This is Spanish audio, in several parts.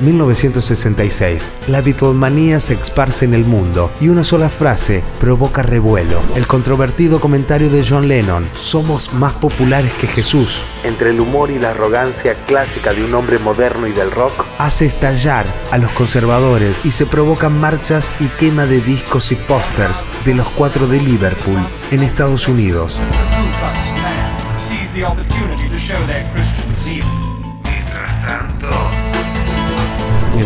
1966. La Beatlemanía se esparce en el mundo y una sola frase provoca revuelo. El controvertido comentario de John Lennon, somos más populares que Jesús, entre el humor y la arrogancia clásica de un hombre moderno y del rock, hace estallar a los conservadores y se provocan marchas y quema de discos y pósters de los cuatro de Liverpool en Estados Unidos.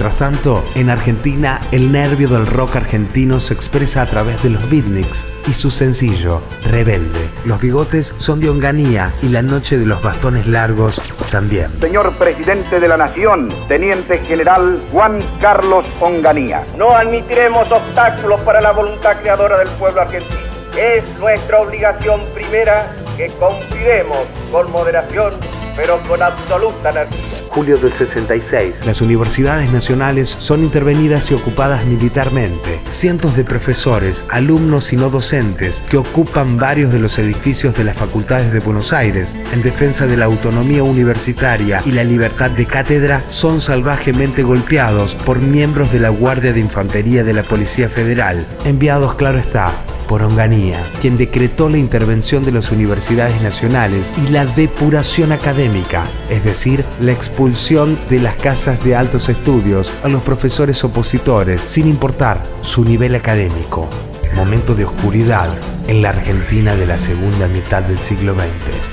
Mientras tanto, en Argentina, el nervio del rock argentino se expresa a través de los beatniks y su sencillo, Rebelde. Los bigotes son de Onganía y la noche de los bastones largos también. Señor Presidente de la Nación, Teniente General Juan Carlos Onganía. No admitiremos obstáculos para la voluntad creadora del pueblo argentino. Es nuestra obligación primera que confidemos con moderación, pero con absoluta energía. Julio del 66. Las universidades nacionales son intervenidas y ocupadas militarmente. Cientos de profesores, alumnos y no docentes que ocupan varios de los edificios de las facultades de Buenos Aires en defensa de la autonomía universitaria y la libertad de cátedra son salvajemente golpeados por miembros de la Guardia de Infantería de la Policía Federal, enviados, claro está, por Onganía, quien decretó la intervención de las universidades nacionales y la depuración académica, es decir, la expulsión de las casas de altos estudios a los profesores opositores, sin importar su nivel académico. Momento de oscuridad en la Argentina de la segunda mitad del siglo XX.